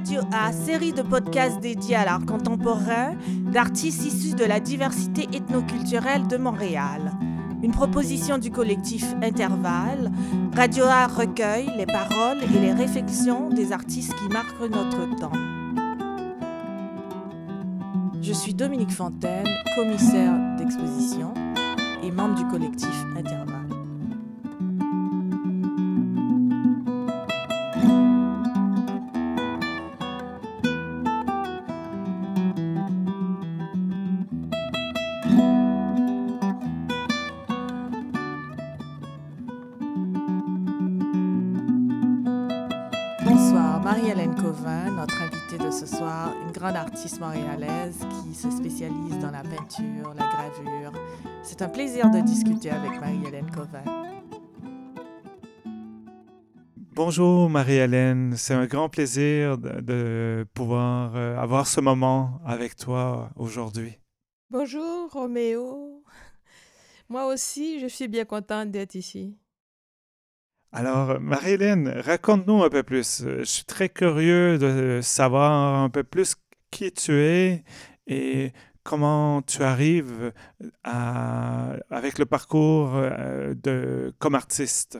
Radio A, série de podcasts dédiés à l'art contemporain d'artistes issus de la diversité ethnoculturelle de Montréal. Une proposition du collectif Intervalle, Radio A recueille les paroles et les réflexions des artistes qui marquent notre temps. Je suis Dominique Fontaine, commissaire d'exposition et membre du collectif Intervalle. Montréalaise qui se spécialise dans la peinture, la gravure. C'est un plaisir de discuter avec Marie-Hélène Covin. Bonjour Marie-Hélène, c'est un grand plaisir de, de pouvoir euh, avoir ce moment avec toi aujourd'hui. Bonjour Roméo. Moi aussi, je suis bien contente d'être ici. Alors, Marie-Hélène, raconte-nous un peu plus. Je suis très curieux de savoir un peu plus qui tu es et comment tu arrives à, avec le parcours euh, de, comme artiste?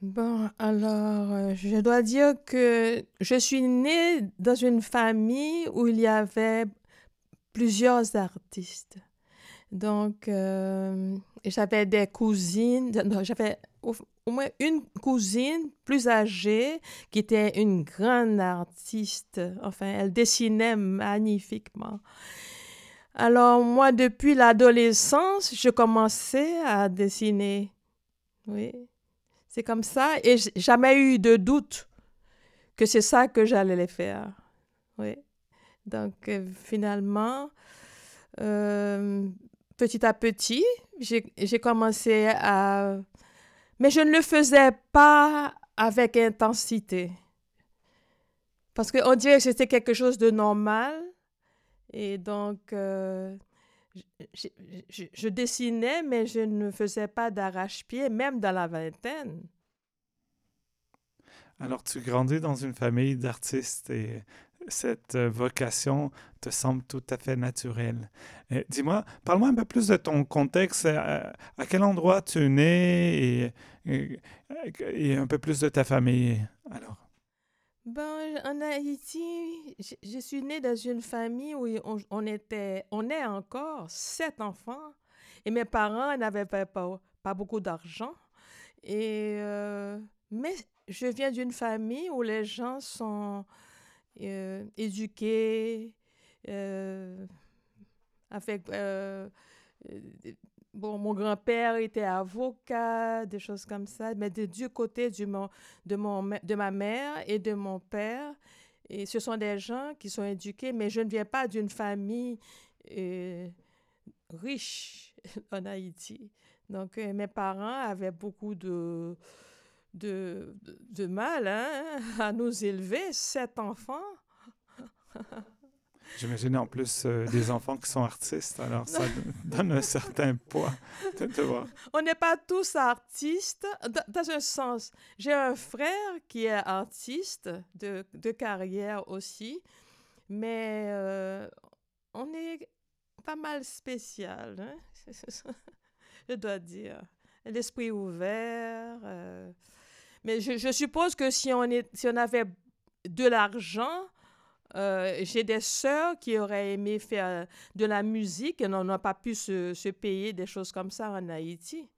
Bon, alors, euh, je dois dire que je suis née dans une famille où il y avait plusieurs artistes. Donc, euh, j'avais des cousines, j'avais au, moins une cousine plus âgée qui était une grande artiste. Enfin, elle dessinait magnifiquement. Alors, moi, depuis l'adolescence, je commençais à dessiner. Oui, c'est comme ça. Et jamais eu de doute que c'est ça que j'allais faire. Oui. Donc, euh, finalement, euh, petit à petit, j'ai commencé à... Mais je ne le faisais pas avec intensité. Parce qu'on dirait que c'était quelque chose de normal. Et donc, euh, je, je, dessinais, mais je ne faisais pas d'arrache-pied, même dans la vingtaine. Alors, tu grandis dans une famille d'artistes et cette vocation te semble tout à fait naturelle. Dis-moi, parle-moi un peu plus de ton contexte. À, à quel endroit tu es né et, un peu plus de ta famille, alors? Ben, en Haïti, je, suis née dans une famille où on, était, on est encore sept enfants et mes parents n'avaient pas, beaucoup d'argent. Et, euh, mais je viens d'une famille où les gens sont euh, éduqués, euh, avec... Euh, bon, mon grand-père était avocat, des choses comme ça, mais de, du côté du, mon, de, mon, de ma mère et de mon père, et ce sont des gens qui sont éduqués, mais je ne viens pas d'une famille euh, riche en Haïti. Donc, euh, mes parents avaient beaucoup de, de, de, de mal hein, à nous élever, sept enfants. J'imagine en plus euh, des enfants qui sont artistes, alors ça donne un certain poids de. On n'est pas tous artistes, dans un sens. J'ai un frère qui est artiste de, de carrière aussi, mais euh, on est pas mal spécial, hein? je dois dire. L'esprit ouvert. Euh, mais je, je, suppose que si on, est, si on avait de l'argent, euh, j'ai des sœurs qui auraient aimé faire de la musique et n'ont pas pu se, se, payer des choses comme ça en Haïti.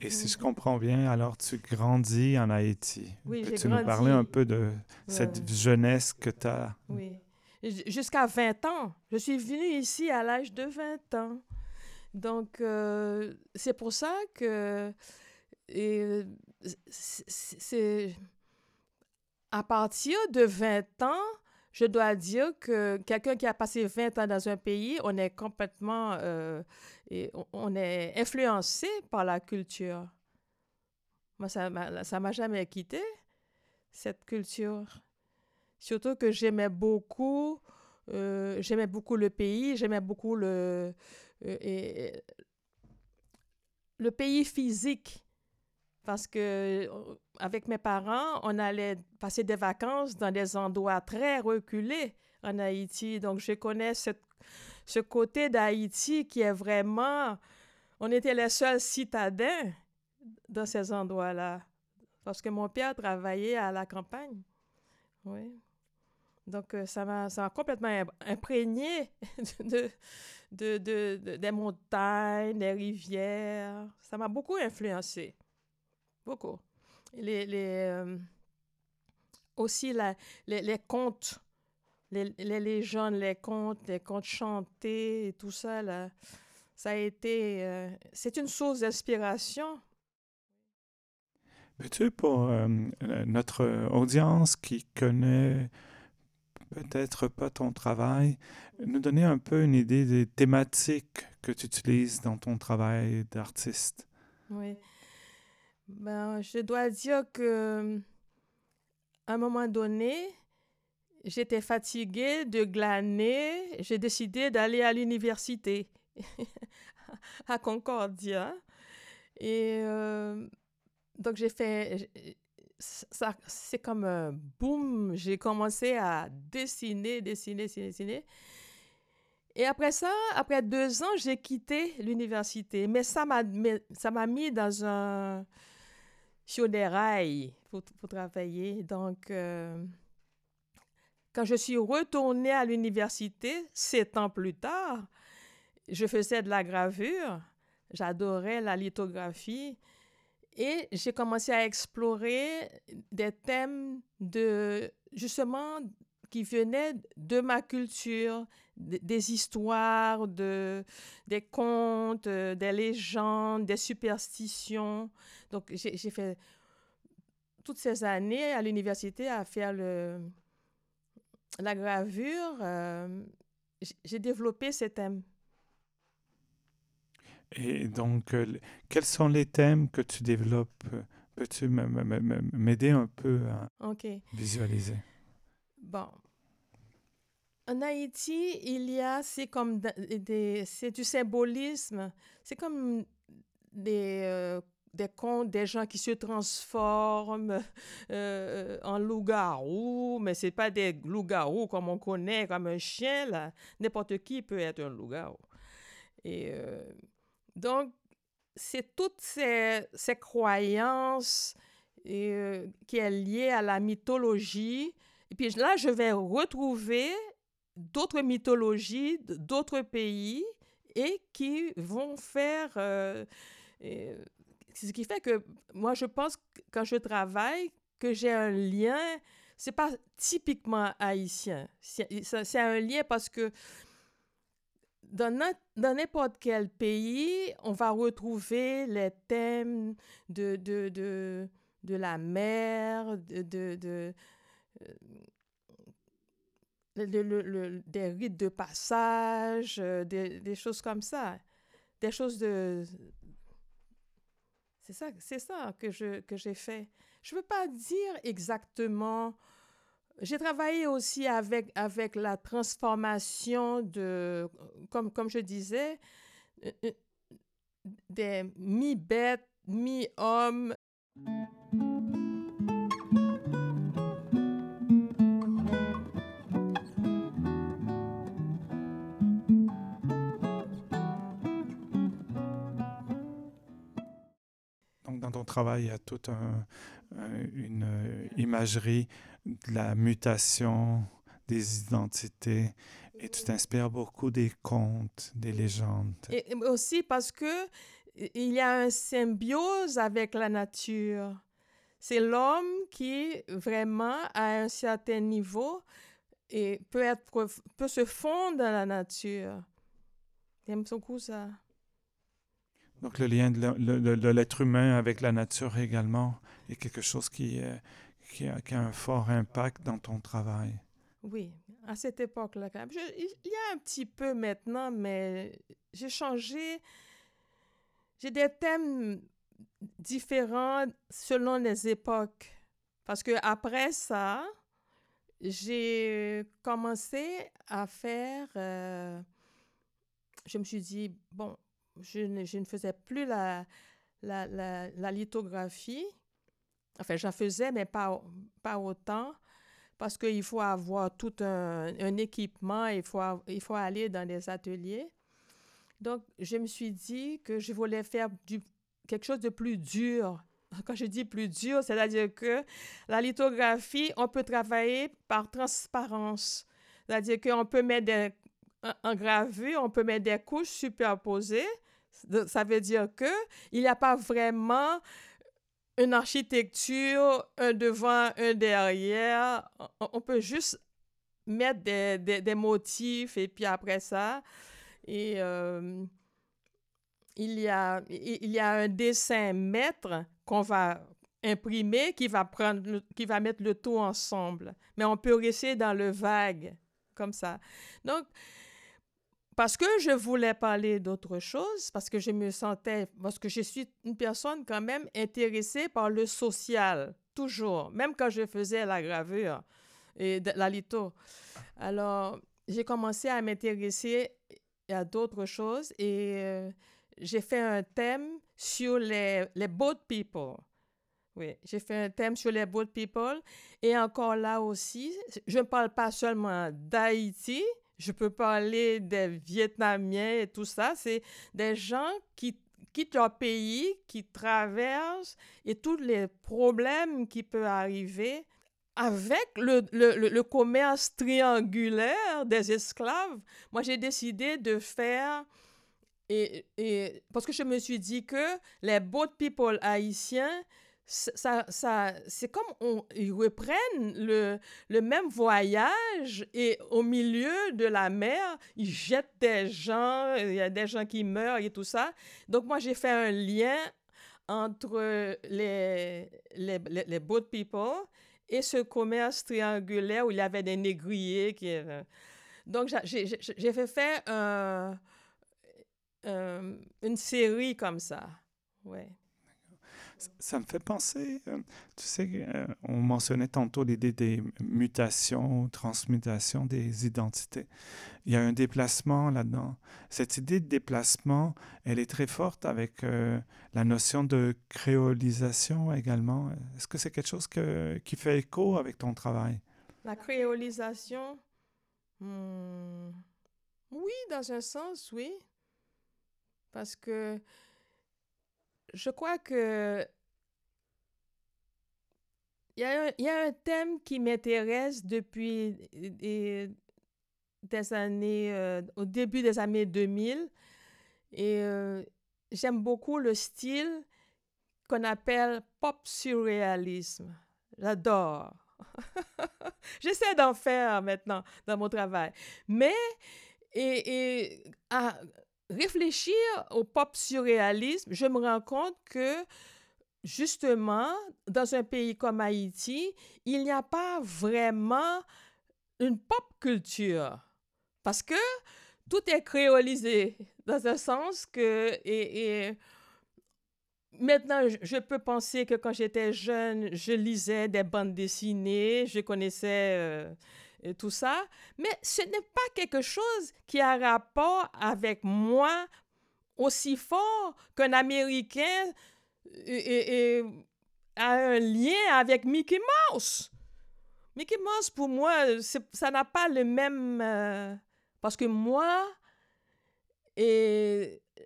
Et si je comprends bien, alors tu grandis en Haïti. Oui, Peux-tu nous parler un peu de cette ouais. jeunesse que tu as? Oui. Jusqu'à 20 ans. Je suis venue ici à l'âge de 20 ans. Donc, euh, c'est pour ça que c'est à partir de 20 ans, je dois dire que quelqu'un qui a passé 20 ans dans un pays, on est complètement, euh, et on est influencé par la culture. Moi, ça ne m'a jamais quitté, cette culture. Surtout que j'aimais beaucoup, euh, beaucoup le pays, j'aimais beaucoup le, euh, le pays physique. Parce que avec mes parents, on allait passer des vacances dans des endroits très reculés en Haïti. Donc, je connais ce, côté d'Haïti qui est vraiment... On était les seuls citadins dans ces endroits-là. Parce que mon père travaillait à la campagne. Oui. Donc, euh, ça m'a complètement imprégné de, des montagnes, des rivières. Ça m'a beaucoup influencé. Beaucoup. Les, les euh, aussi la, les, les, contes, les, les, légendes, les contes, les contes chantés et tout ça, là, ça a été... Euh, c'est une source d'inspiration. Peux-tu, pour notre audience qui connaît peut-être pas ton travail, nous donner un peu une idée des thématiques que tu utilises dans ton travail d'artiste. Oui. Ben, je dois dire que à un moment donné, j'étais fatiguée de glaner. J'ai décidé d'aller à l'université à Concordia. Et euh, donc, j'ai fait, ça, c'est comme un boum. J'ai commencé à dessiner, dessiner, dessiner, dessiner. Et après ça, après deux ans, j'ai quitté l'université. Mais ça m'a, ça m'a mis dans un... sur des rails pour, pour travailler. Donc, euh, quand je suis retournée à l'université, sept ans plus tard, je faisais de la gravure. J'adorais la lithographie. Et j'ai commencé à explorer des thèmes de, justement, qui venaient de ma culture, des histoires, de, des contes, des légendes, des superstitions. Donc, j'ai fait toutes ces années à l'université à faire le, la gravure. Euh, j'ai développé ces thèmes. Et donc, euh, quels sont les thèmes que tu développes? Peux-tu m'aider un peu à visualiser? Bon. En Haïti, il y a, c'est comme des, c'est du symbolisme. C'est comme des, euh, des contes, des gens qui se transforment euh, en loup-garou, mais c'est pas des loups-garous comme on connaît, comme un chien, là. N'importe qui peut être un loup-garou. Et donc, c'est toutes ces, croyances euh, qui est liées à la mythologie. Et puis là, je vais retrouver d'autres mythologies d'autres pays et qui vont faire... Euh, ce qui fait que moi, je pense quand je travaille, que j'ai un lien, c'est pas typiquement haïtien. C'est un lien parce que dans n'importe quel pays, on va retrouver les thèmes de, de, de, de la mer, de, de, euh, des rites de passage, euh, des, des, choses comme ça. Des choses de... C'est ça, c'est ça que, je, que j'ai fait. Je ne veux pas dire exactement j'ai travaillé aussi avec, avec la transformation de, comme, comme je disais, euh, euh, des mi-bêtes, mi-hommes. Travail, a toute un, une imagerie de la mutation des identités et tu t'inspires beaucoup des contes, des légendes. Et aussi parce que il y a un symbiose avec la nature. C'est l'homme qui vraiment à un certain niveau et peut peut se fondre dans la nature. J'aime beaucoup ça? Donc le lien de l'être humain avec la nature également est quelque chose qui, qui a, un fort impact dans ton travail. Oui, à cette époque-là, il y a un petit peu maintenant, mais j'ai changé. J'ai des thèmes différents selon les époques. Parce que après ça, j'ai commencé à faire. Euh, je me suis dit, bon, je ne, je ne faisais plus la, la, la, la lithographie Enfin, j'en faisais, mais pas, pas autant parce qu'il faut avoir tout un, équipement, il faut, il faut aller dans des ateliers. Donc, je me suis dit que je voulais faire du, quelque chose de plus dur. Quand je dis plus dur, c'est-à-dire que la lithographie, on peut travailler par transparence. C'est-à-dire qu'on peut mettre des, en gravure, on peut mettre des couches superposées. Ça veut dire qu'il n'y a pas vraiment une architecture, un devant, un derrière. On peut juste mettre des, des, motifs et puis après ça, et, euh, il, y a, il y a un dessin maître qu'on va imprimer qui va, prendre, qui va mettre le tout ensemble. Mais on peut rester dans le vague, comme ça. Donc, parce que je voulais parler d'autre chose, parce que je me sentais, parce que je suis une personne quand même intéressée par le social, toujours, même quand je faisais la gravure et la litho. Alors, j'ai commencé à m'intéresser à d'autres choses et euh, j'ai fait un thème sur les, les boat people. Oui, j'ai fait un thème sur les boat people. Et encore là aussi, je ne parle pas seulement d'Haïti, je peux parler des Vietnamiens et tout ça. C'est des gens qui quittent leur pays, qui traversent et tous les problèmes qui peuvent arriver avec le, le, le commerce triangulaire des esclaves. Moi, j'ai décidé de faire et, et, parce que je me suis dit que les boat people haïtiens, ça, ça, c'est comme on, ils reprennent le, le même voyage et au milieu de la mer, ils jettent des gens, il y a des gens qui meurent et tout ça. Donc moi, j'ai fait un lien entre les, les, les, boat people et ce commerce triangulaire où il y avait des négriers. Qui, euh, donc j'ai fait faire un, une série comme ça. Ouais. Ça me fait penser, euh, tu sais, euh, on mentionnait tantôt l'idée des mutations, transmutations des identités. Il y a un déplacement là-dedans. Cette idée de déplacement, elle est très forte avec euh, la notion de créolisation également. Est-ce que c'est quelque chose que, qui fait écho avec ton travail? La créolisation, hmm, oui, dans un sens, oui. Parce que je crois que il y, a un, thème qui m'intéresse depuis des, années, euh, au début des années 2000. Et euh, j'aime beaucoup le style qu'on appelle pop surréalisme. J'adore. J'essaie d'en faire maintenant dans mon travail. Mais, et, et à, réfléchir au pop surréalisme, je me rends compte que justement, dans un pays comme Haïti, il n'y a pas vraiment une pop culture. Parce que tout est créolisé dans un sens que et, maintenant je peux penser que quand j'étais jeune, je lisais des bandes dessinées, je connaissais euh, et tout ça, mais ce n'est pas quelque chose qui a rapport avec moi aussi fort qu'un Américain et, a un lien avec Mickey Mouse. Mickey Mouse, pour moi, ça n'a pas le même... Euh, parce que moi,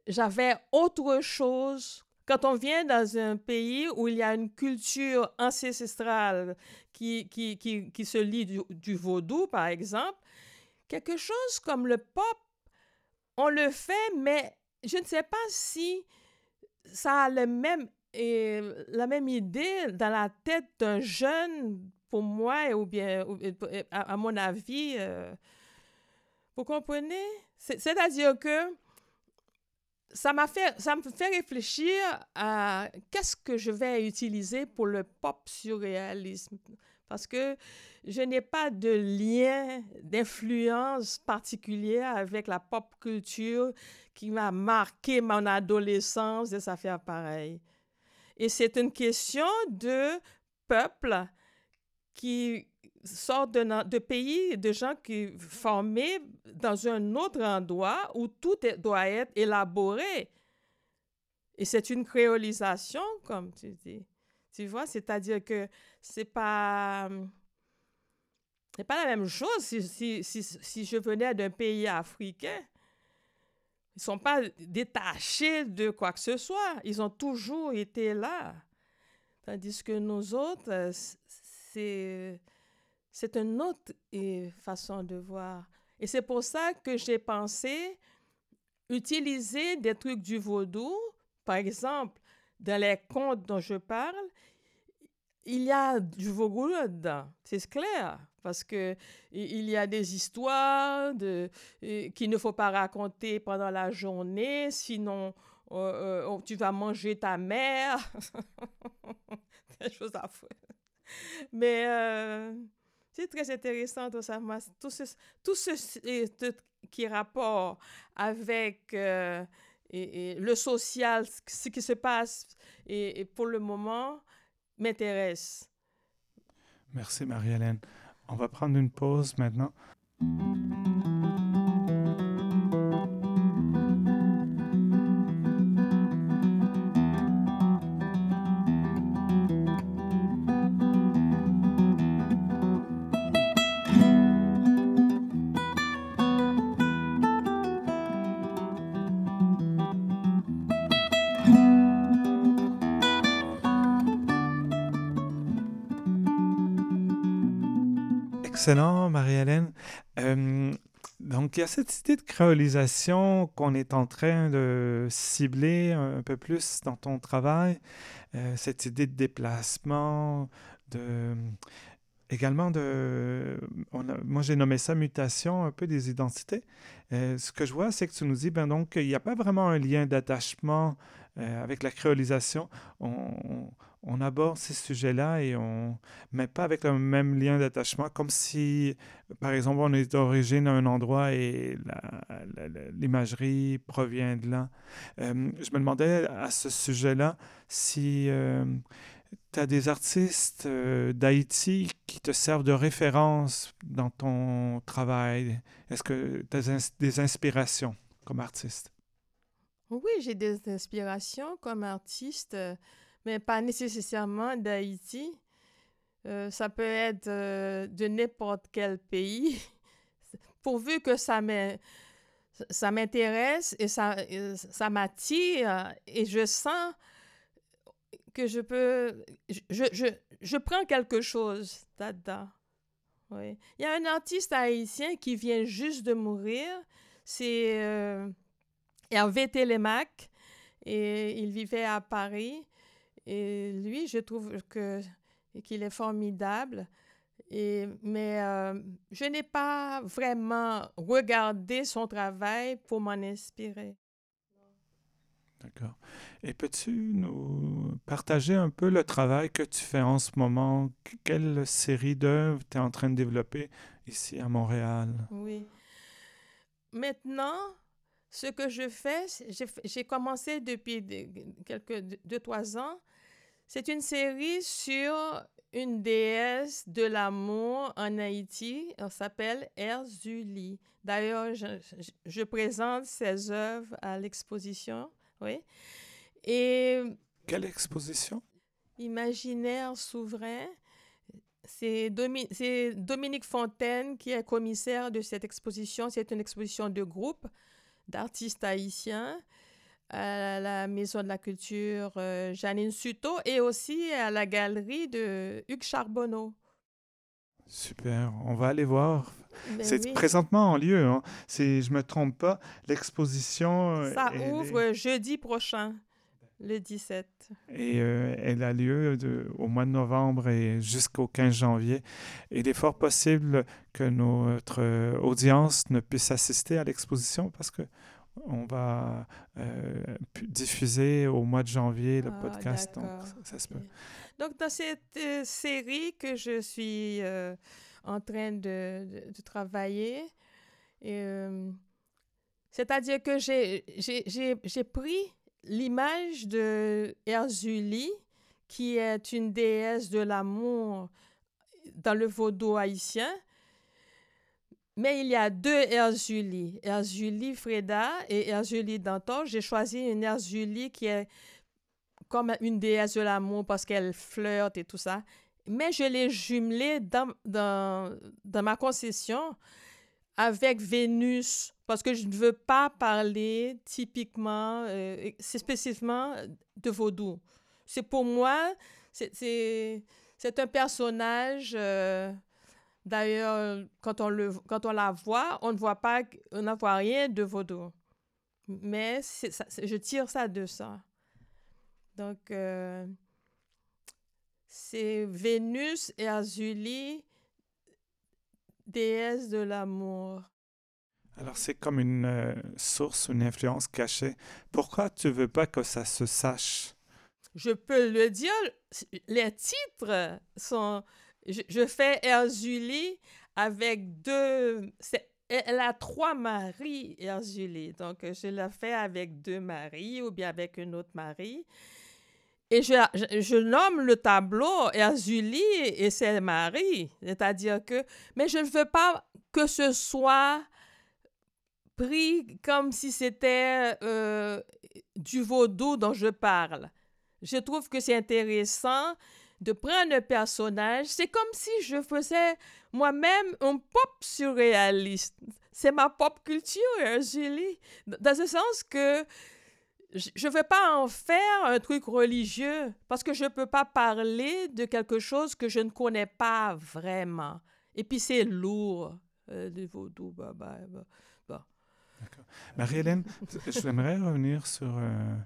j'avais autre chose quand on vient dans un pays où il y a une culture ancestrale qui, qui, qui, qui se lie du, vaudou, par exemple, quelque chose comme le pop, on le fait, mais je ne sais pas si ça a le même, et la même idée dans la tête d'un jeune, pour moi, ou bien, à, mon avis. Euh, vous comprenez? C'est-à-dire que ça m'a fait, ça me fait réfléchir à qu'est-ce que je vais utiliser pour le pop surréalisme. Parce que je n'ai pas de lien, d'influence particulière avec la pop culture qui m'a marqué mon adolescence et ça fait pareil. Et c'est une question de peuple qui sort de, pays, de gens qui formés dans un autre endroit où tout doit être élaboré. Et c'est une créolisation, comme tu dis. Tu vois, c'est-à-dire que c'est pas. C'est pas la même chose si, si, si, si je venais d'un pays africain. Ils sont pas détachés de quoi que ce soit. Ils ont toujours été là. Tandis que nous autres, c'est, c'est une autre façon de voir. Et c'est pour ça que j'ai pensé utiliser des trucs du vaudou. Par exemple, dans les contes dont je parle, il y a du vaudou là-dedans, c'est clair, parce que il y a des histoires de, qu'il ne faut pas raconter pendant la journée, sinon euh, euh, tu vas manger ta mère, des choses à. Mais euh, c'est très intéressant tout ça, tout ce, tout ce qui rapport avec et, le social, ce qui se passe, et pour le moment, m'intéresse. Merci Marie-Hélène. On va prendre une pause maintenant. Excellent, Marie-Hélène. Euh, donc, il y a cette idée de créolisation qu'on est en train de cibler un peu plus dans ton travail, euh, cette idée de déplacement, de également de... moi, j'ai nommé ça mutation un peu des identités. Euh, ce que je vois, c'est que tu nous dis, ben donc, il n'y a pas vraiment un lien d'attachement avec la créolisation. On, on aborde ces sujets-là et on met pas avec le même lien d'attachement, comme si, par exemple, on est d'origine à un endroit et l'imagerie provient de là. Euh, je me demandais à ce sujet-là si euh, tu as des artistes euh, d'Haïti qui te servent de référence dans ton travail. Est-ce que tu as des inspirations comme artiste? Oui, j'ai des inspirations comme artiste mais pas nécessairement d'Haïti. Euh, ça peut être euh, de n'importe quel pays, pourvu que ça m'intéresse et ça, ça m'attire et je sens que je peux, je, je, je prends quelque chose là-dedans. Oui. Il y a un artiste haïtien qui vient juste de mourir, c'est euh, Hervé Télémac, et il vivait à Paris. Et lui, je trouve que qu'il est formidable. Et, mais euh, je n'ai pas vraiment regardé son travail pour m'en inspirer. D'accord. Et peux-tu nous partager un peu le travail que tu fais en ce moment? Quelle série d'œuvres tu es en train de développer ici à Montréal? Oui. Maintenant, ce que je fais, j'ai commencé depuis quelques deux, trois ans c'est une série sur une déesse de l'amour en Haïti. Elle s'appelle Erzuli. D'ailleurs, je, présente ses œuvres à l'exposition. Oui. Et. Quelle exposition? Imaginaire souverain. C'est Dominique Fontaine qui est commissaire de cette exposition. C'est une exposition de groupe d'artistes haïtiens à la Maison de la Culture euh, Janine Suto et aussi à la galerie de Hugues Charbonneau. Super, on va aller voir. Ben c'est présentement en lieu, hein. si je ne me trompe pas. L'exposition. Ça ouvre jeudi prochain, le 17. Et euh, elle a lieu de, au mois de novembre et jusqu'au 15 janvier. Il est fort possible que notre audience ne puisse assister à l'exposition parce que on va euh, diffuser au mois de janvier le ah, podcast. Donc, ça, se peut. Donc, dans cette euh, série que je suis euh, en train de, travailler, c'est-à-dire que j'ai pris l'image de Erzuli, qui est une déesse de l'amour dans le vaudou haïtien, mais il y a deux Erzuli, Erzuli Freda et Erzuli Danton. J'ai choisi une Erzuli qui est comme une déesse de l'amour parce qu'elle flirte et tout ça. Mais je l'ai jumelé dans, dans, dans ma concession avec Vénus parce que je ne veux pas parler typiquement, euh, spécifiquement de vaudou. C'est pour moi, c'est un personnage. Euh, d'ailleurs, quand on quand on la voit, on ne voit pas, on ne rien de vaudou. Mais je tire ça de ça. Donc, euh, c'est Vénus et Azulie, déesse de l'amour. Alors, c'est comme une euh, source, une influence cachée. Pourquoi tu veux pas que ça se sache? Je peux le dire, les titres sont... Je, fais Erzulie avec deux... Elle a trois maris, Erzulie. Donc, je la fais avec deux maris ou bien avec un autre mari. Et je, je, nomme le tableau Erzulie et ses maris. C'est-à-dire que... Mais je ne veux pas que ce soit pris comme si c'était euh, du vaudou dont je parle. Je trouve que c'est intéressant de prendre un personnage. C'est comme si je faisais moi-même un pop surréaliste. C'est ma pop culture, Julie. Dans ce sens que je ne veux pas en faire un truc religieux parce que je ne peux pas parler de quelque chose que je ne connais pas vraiment. Et puis c'est lourd, euh, du vaudou. Bah, bah, bah. Marie-Hélène, j'aimerais revenir sur euh,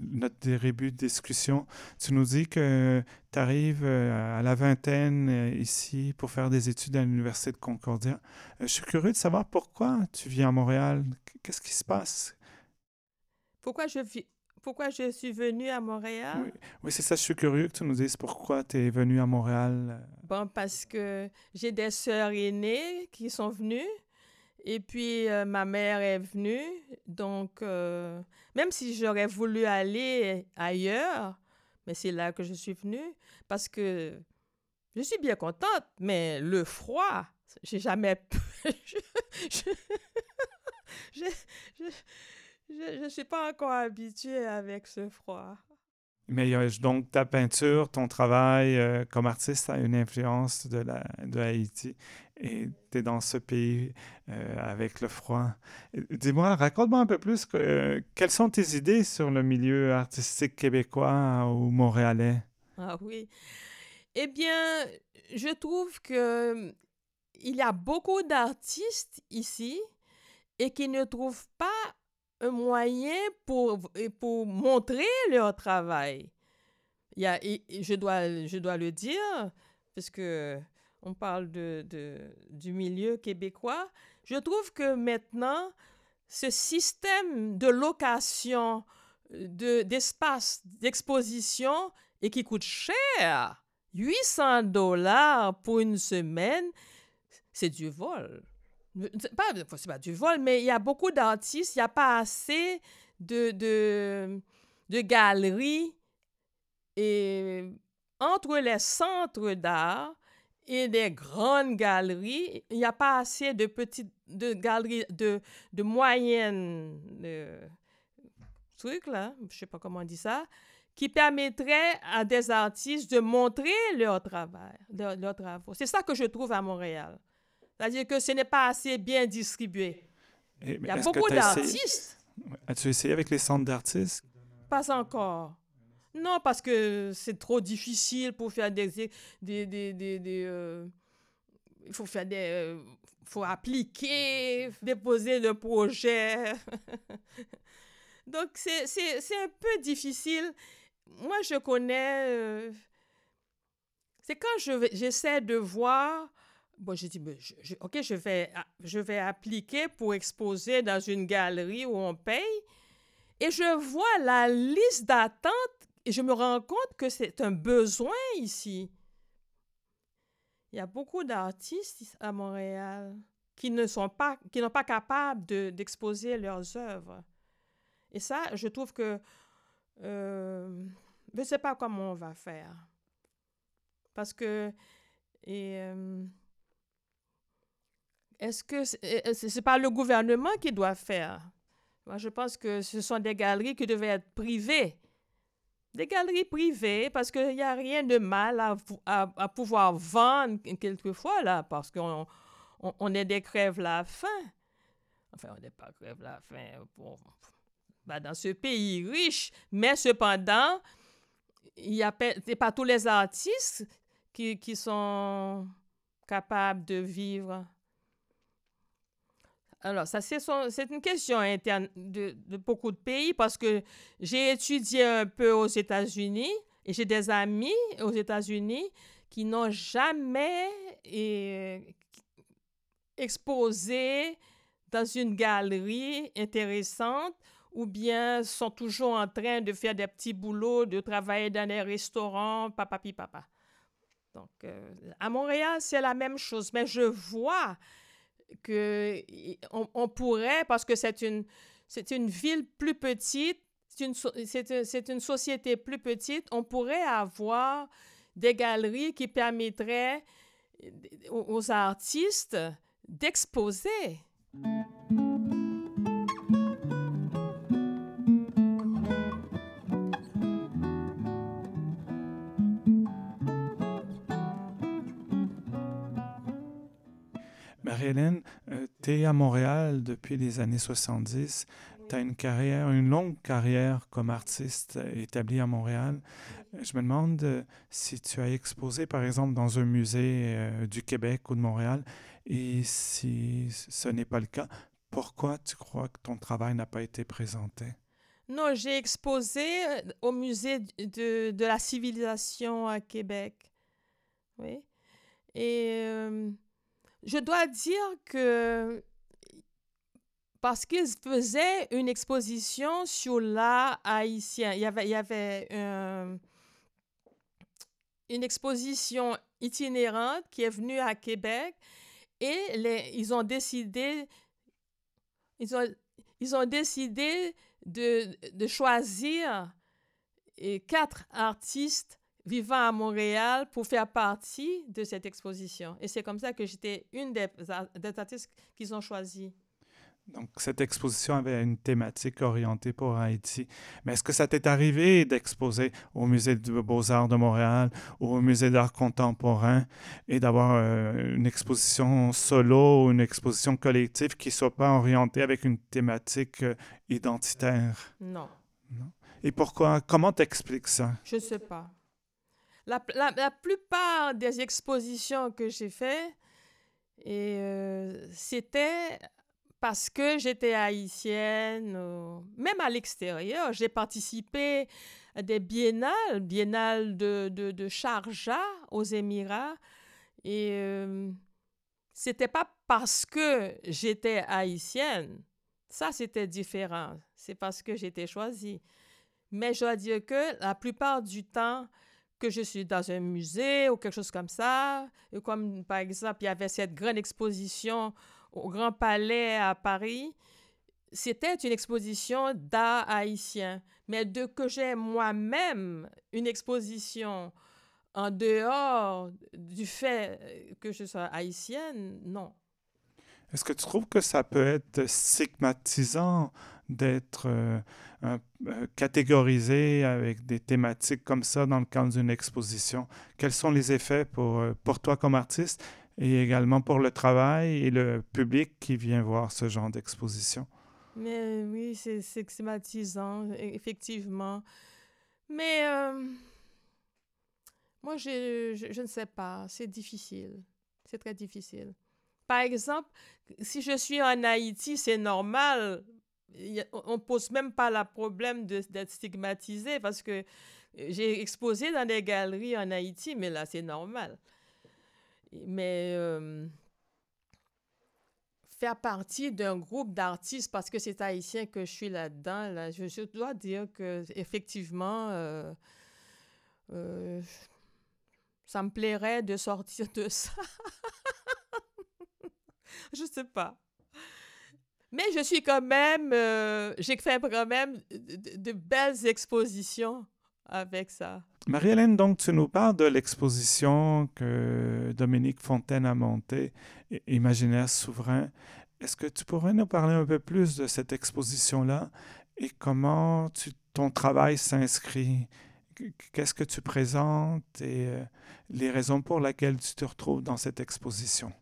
notre début de discussion. Tu nous dis que tu arrives euh, à la vingtaine euh, ici pour faire des études à l'Université de Concordia. je suis curieux de savoir pourquoi tu viens à Montréal. Qu'est-ce qui se passe? Pourquoi je, pourquoi je suis venue à Montréal? Oui, oui c'est ça. Je suis curieux que tu nous dises pourquoi tu es venue à Montréal. Bon, parce que j'ai des sœurs aînées qui sont venues et puis, euh, ma mère est venue. Donc, euh, même si j'aurais voulu aller ailleurs, mais c'est là que je suis venue parce que je suis bien contente, mais le froid, j'ai jamais je ne suis pas encore habituée avec ce froid. Mais donc ta peinture, ton travail euh, comme artiste a une influence de, la, de Haïti et tu es dans ce pays euh, avec le froid. Dis-moi, raconte-moi un peu plus, euh, quelles sont tes idées sur le milieu artistique québécois ou montréalais? Ah oui. Eh bien, je trouve que il y a beaucoup d'artistes ici et qui ne trouvent pas un moyen pour, pour montrer leur travail. Il y a, je, dois, je dois le dire, parce que on parle du milieu québécois. Je trouve que maintenant, ce système de location de, d'espace d'exposition et qui coûte cher, 800 dollars pour une semaine, c'est du vol. C'est pas, pas du vol, mais il y a beaucoup d'artistes, il n'y a pas assez de, de, de galeries. Et entre les centres d'art et des grandes galeries, il n'y a pas assez de petites de galeries, de, de moyennes trucs, là, je ne sais pas comment on dit ça, qui permettraient à des artistes de montrer leur travail, leurs travaux. C'est ça que je trouve à Montréal. C'est-à-dire que ce n'est pas assez bien distribué. Il y a beaucoup d'artistes. As-tu essayé avec les centres d'artistes? Pas encore. Non, parce que c'est trop difficile pour faire des... des, des, des, euh, il faut faire des... Euh, faut appliquer, déposer le projet. Donc, c'est un peu difficile. Moi, je connais... Euh, c'est quand j'essaie de voir Bon, j'ai dit, OK, je vais, je vais appliquer pour exposer dans une galerie où on paye. Et je vois la liste d'attente et je me rends compte que c'est un besoin ici. Il y a beaucoup d'artistes à Montréal qui ne sont pas, qui n'ont pas capables d'exposer leurs œuvres. Et ça, je trouve que euh, je ne sais pas comment on va faire. Parce que euh, est-ce que ce n'est pas le gouvernement qui doit faire? Moi, je pense que ce sont des galeries qui devaient être privées. Des galeries privées, parce qu'il n'y a rien de mal à, à, pouvoir vendre quelquefois, là, parce qu'on on, est des crèves la faim. Enfin, on n'est pas crève la faim pour, bah, dans ce pays riche, mais cependant, il n'y a pas tous les artistes qui, qui sont capables de vivre alors, ça, c'est une question interne de, beaucoup de pays parce que j'ai étudié un peu aux États-Unis et j'ai des amis aux États-Unis qui n'ont jamais exposé dans une galerie intéressante ou bien sont toujours en train de faire des petits boulots, de travailler dans des restaurants, papa, papa. Donc, euh, à Montréal, c'est la même chose, mais je vois que on, pourrait, parce que c'est une, c'est une ville plus petite, c'est une, c'est, une société plus petite, on pourrait avoir des galeries qui permettraient aux artistes d'exposer. Marie-Hélène, euh, tu es à Montréal depuis les années 70. Tu as une carrière, une longue carrière comme artiste établie à Montréal. Je me demande euh, si tu as exposé, par exemple, dans un musée euh, du Québec ou de Montréal, et si ce n'est pas le cas, pourquoi tu crois que ton travail n'a pas été présenté? Non, j'ai exposé au musée de, de, la civilisation à Québec. Oui. Et je dois dire que parce qu'ils faisaient une exposition sur l'art haïtien, il y avait, avait une exposition itinérante qui est venue à Québec et ils ont décidé de, de choisir quatre artistes vivant à Montréal pour faire partie de cette exposition. Et c'est comme ça que j'étais une des, artistes qu'ils ont choisi. Donc, cette exposition avait une thématique orientée pour Haïti. Mais est-ce que ça t'est arrivé d'exposer au Musée des beaux-arts de Montréal ou au Musée d'art contemporain et d'avoir euh, une exposition solo ou une exposition collective qui ne soit pas orientée avec une thématique euh, identitaire? Non. non. Et pourquoi? Comment t'expliques ça? Je ne sais pas. La, plupart des expositions que j'ai faites, euh, c'était parce que j'étais haïtienne, même à l'extérieur. J'ai participé à des biennales, biennales de, de, de aux Émirats. Et euh, c'était pas parce que j'étais haïtienne. Ça, c'était différent. C'est parce que j'étais choisie. Mais je dois dire que la plupart du temps, que je suis dans un musée ou quelque chose comme ça. Et comme par exemple, il y avait cette grande exposition au Grand Palais à Paris. C'était une exposition d'art haïtien. Mais de que j'ai moi-même une exposition en dehors du fait que je sois haïtienne, non. Est-ce que tu trouves que ça peut être stigmatisant d'être euh, euh, catégorisé avec des thématiques comme ça dans le cadre d'une exposition. Quels sont les effets pour, euh, pour toi comme artiste et également pour le travail et le public qui vient voir ce genre d'exposition? Mais oui, c'est stigmatisant, effectivement. Mais moi, je, je ne sais pas. C'est difficile. C'est très difficile. Par exemple, si je suis en Haïti, c'est normal on pose même pas le problème d'être stigmatisé parce que j'ai exposé dans des galeries en Haïti, mais là, c'est normal. Mais euh, faire partie d'un groupe d'artistes parce que c'est haïtien que je suis là-dedans, là, je, dois dire que effectivement, euh, euh, ça me plairait de sortir de ça. je sais pas. Mais je suis quand même, euh, j'ai fait quand même de, belles expositions avec ça. Marie-Hélène, donc tu nous parles de l'exposition que Dominique Fontaine a montée, Imaginaire souverain. Est-ce que tu pourrais nous parler un peu plus de cette exposition-là et comment ton travail s'inscrit? Qu'est-ce que tu présentes et euh, les raisons pour lesquelles tu te retrouves dans cette exposition?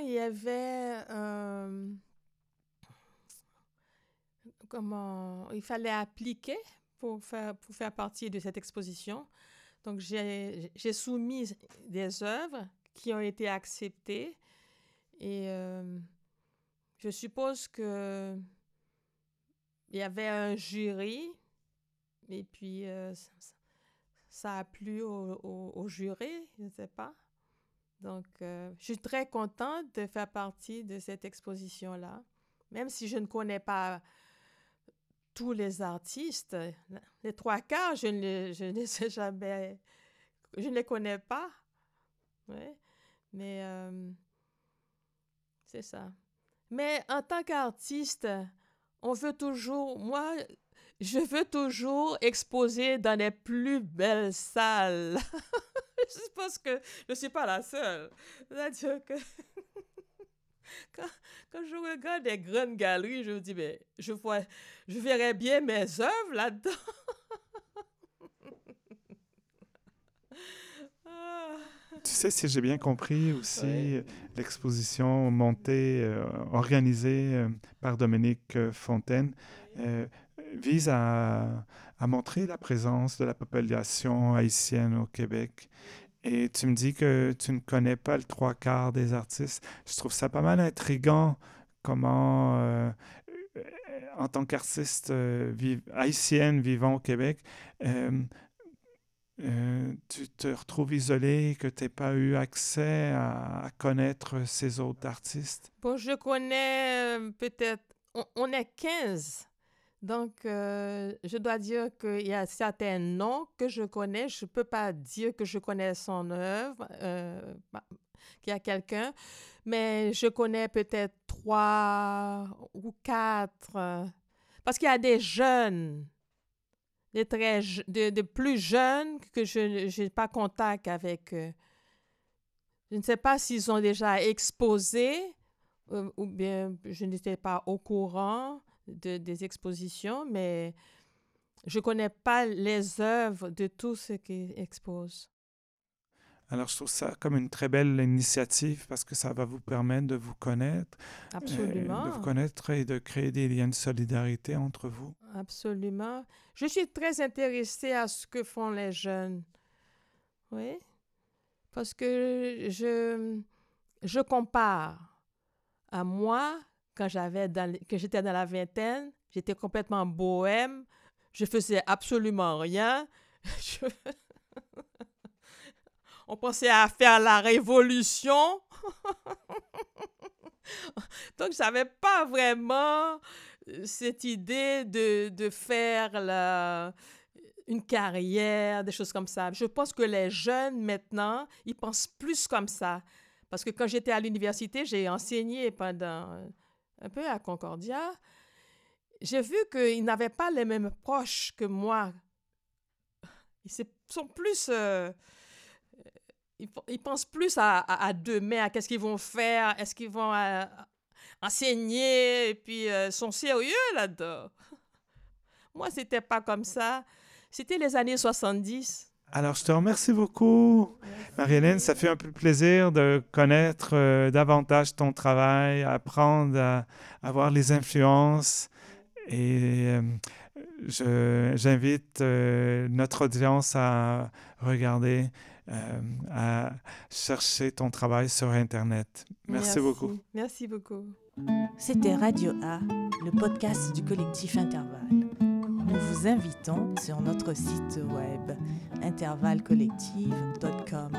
Il y avait euh, comment il fallait appliquer pour faire, pour faire partie de cette exposition. Donc, j'ai soumis des œuvres qui ont été acceptées et euh, je suppose que il y avait un jury et puis euh, ça a plu au, jury, je ne sais pas. Donc, euh, je suis très contente de faire partie de cette exposition-là, même si je ne connais pas tous les artistes. Les trois quarts, je ne je ne sais jamais, je ne les connais pas. Mais euh, c'est ça. Mais en tant qu'artiste, on veut toujours, moi, je veux toujours exposer dans les plus belles salles. je pense que je ne suis pas la seule. C'est-à-dire que quand, quand, je regarde des grandes galeries, je me dis, mais je, vois, je verrais bien mes œuvres là-dedans. Tu sais, si j'ai bien compris aussi, l'exposition montée, euh, organisée euh, par Dominique Fontaine, euh, vise à, à, montrer la présence de la population haïtienne au Québec. Et tu me dis que tu ne connais pas le trois quarts des artistes. Je trouve ça pas mal intriguant comment, en tant qu'artiste haïtienne vivant au Québec, euh, tu te retrouves isolé, que tu n'as pas eu accès à, connaître ces autres artistes? Bon, je connais euh, peut-être, on, est 15. Donc, euh, je dois dire qu'il y a certains noms que je connais. Je ne peux pas dire que je connais son œuvre, bah, qu'il y a quelqu'un, mais je connais peut-être trois ou quatre. parce qu'il y a des jeunes de, très, de, plus jeunes que je n'ai pas contact avec eux. Je ne sais pas s'ils ont déjà exposé euh, ou bien je n'étais pas au courant de, des expositions, mais je ne connais pas les œuvres de tous ceux qui exposent. Alors, je trouve ça comme une très belle initiative parce que ça va vous permettre de vous connaître. Absolument. de vous connaître et de créer des liens de solidarité entre vous. Absolument. Je suis très intéressée à ce que font les jeunes. Oui. Parce que je, je compare à moi, quand j'avais que j'étais dans la vingtaine, j'étais complètement bohème, je faisais absolument rien. On pensait à faire la révolution. Donc, je n'avais pas vraiment euh, cette idée de, de faire la, une carrière, des choses comme ça. Je pense que les jeunes, maintenant, ils pensent plus comme ça. Parce que quand j'étais à l'université, j'ai enseigné pendant un peu à Concordia. J'ai vu qu'ils n'avaient pas les mêmes proches que moi. Ils sont plus... Euh, ils, pensent plus à, à, demain, à qu'est-ce qu'ils vont faire, est-ce qu'ils vont euh, enseigner, et puis euh, sont sérieux là-dedans. Moi, c'était pas comme ça. C'était les années 70. Alors, je te remercie beaucoup, Marie-Hélène. Ça fait un peu plaisir de connaître euh, davantage ton travail, apprendre à, à voir les influences. Et j'invite notre audience à regarder euh, à chercher ton travail sur Internet. Merci, beaucoup. Merci beaucoup. C'était Radio A, le podcast du collectif Intervalle. Nous vous invitons sur notre site web intervallecollective.com